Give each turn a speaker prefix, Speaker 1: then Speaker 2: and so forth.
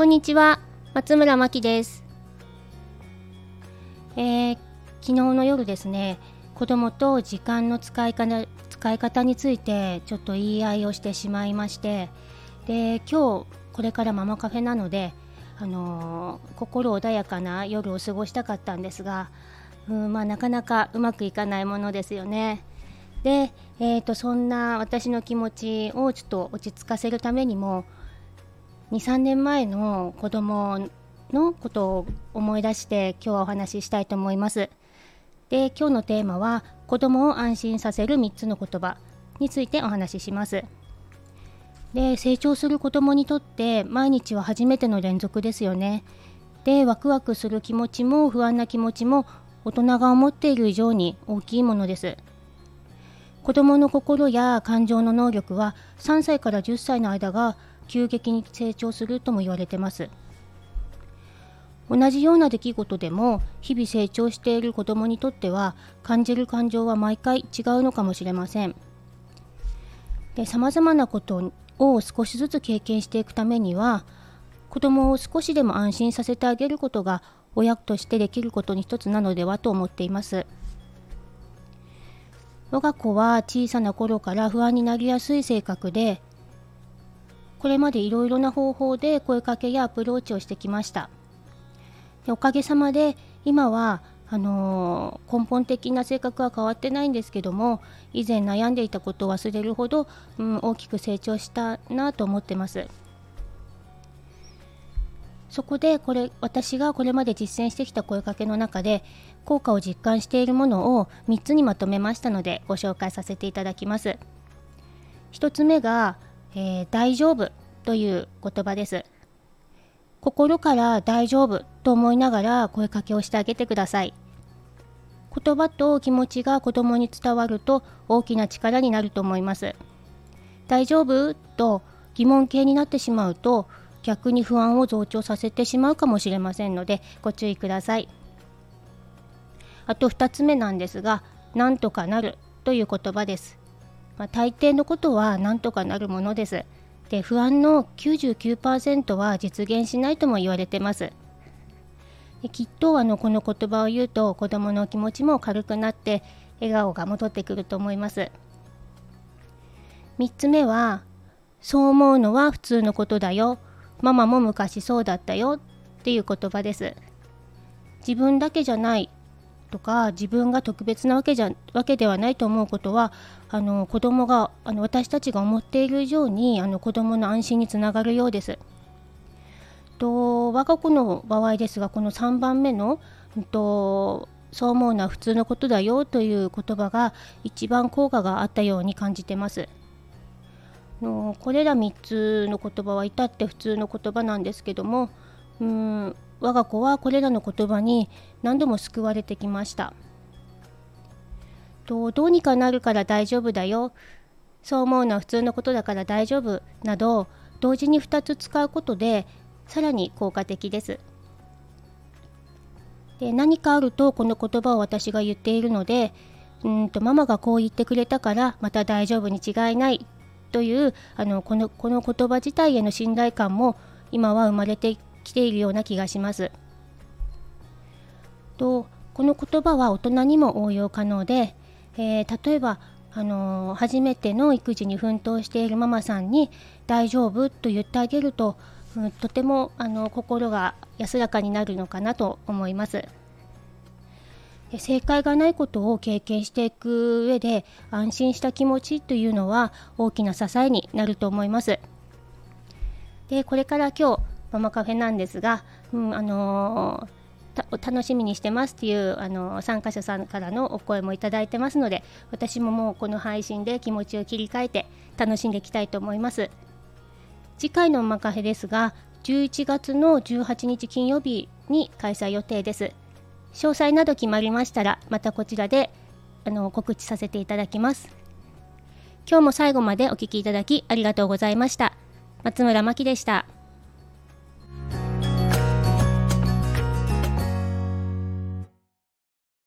Speaker 1: こんにちは、松村真希です。えー、昨日の夜ですね、子供と時間の使い方使い方についてちょっと言い合いをしてしまいまして、で今日これからママカフェなので、あのー、心穏やかな夜を過ごしたかったんですが、うんまあ、なかなかうまくいかないものですよね。で、えーと、そんな私の気持ちをちょっと落ち着かせるためにも23年前の子供のことを思い出して今日はお話ししたいと思います。で今日のテーマは子供を安心させる3つの言葉についてお話しします。で成長する子供にとって毎日は初めての連続ですよね。でワクワクする気持ちも不安な気持ちも大人が思っている以上に大きいものです。子供の心や感情の能力は3歳から10歳の間が急激に成長するとも言われてます。同じような出来事でも日々成長している子供にとっては感じる感情は毎回違うのかもしれません。で様々なことを少しずつ経験していくためには子供を少しでも安心させてあげることが親としてできることに一つなのではと思っています。我が子は小さな頃から不安になりやすい性格でこれまでいろいろな方法で声かけやアプローチをしてきました。でおかげさまで今はあのー、根本的な性格は変わってないんですけども以前悩んでいたことを忘れるほど、うん、大きく成長したなと思ってます。そこでこれ私がこれまで実践してきた声かけの中で効果を実感しているものを3つにまとめましたのでご紹介させていただきます。1つ目が、えー、大丈夫という言葉です。心から大丈夫と思いながら声かけをしてあげてください。言葉と気持ちが子供に伝わると大きな力になると思います。大丈夫と疑問形になってしまうと逆に不安を増長させてしまうかもしれませんのでご注意ください。あと2つ目なんですがなんとかなるという言葉です、まあ、大抵のことはなんとかなるものです。で不安の99%は実現しないとも言われてます。できっとあのこの言葉を言うと子どもの気持ちも軽くなって笑顔が戻ってくると思います。3つ目はそう思うのは普通のことだよ。ママも昔そうだったよっていう言葉です。自分だけじゃない。とか自分が特別なわけじゃわけではないと思うことはあの子供があの私たちが思っている以上にあの子供の安心につながるようです。と我が子の場合ですがこの3番目の、とそう思うのは普通のことだよという言葉が一番効果があったように感じてます。のこれら3つの言葉は至って普通の言葉なんですけどもうん我が子はこれらの言葉に何度も救われてきましたとどうにかなるから大丈夫だよ。そう思うのは普通のことだから大丈夫など同時に2つ使うことでさらに効果的です。で何かあるとこの言葉を私が言っているのでうんとママがこう言ってくれたからまた大丈夫に違いないというあのこのこの言葉自体への信頼感も今は生まれてきているような気がします。とこの言葉は大人にも応用可能で、えー、例えばあのー、初めての育児に奮闘しているママさんに「大丈夫?」と言ってあげると、うん、とてもあの心が安らかになるのかなと思います。正解がないことを経験していく上で安心した気持ちというのは大きな支えになると思います。でこれから今日ママカフェなんですが、うん、あのー、楽しみにしてますっていうあの参加者さんからのお声もいただいてますので私ももうこの配信で気持ちを切り替えて楽しんでいきたいと思います。次回のママカフェですが11月の18日金曜日に開催予定です。詳細など決まりましたらまたこちらであの告知させていただきます。今日も最後までお聴きいただきありがとうございました。松村真希でした。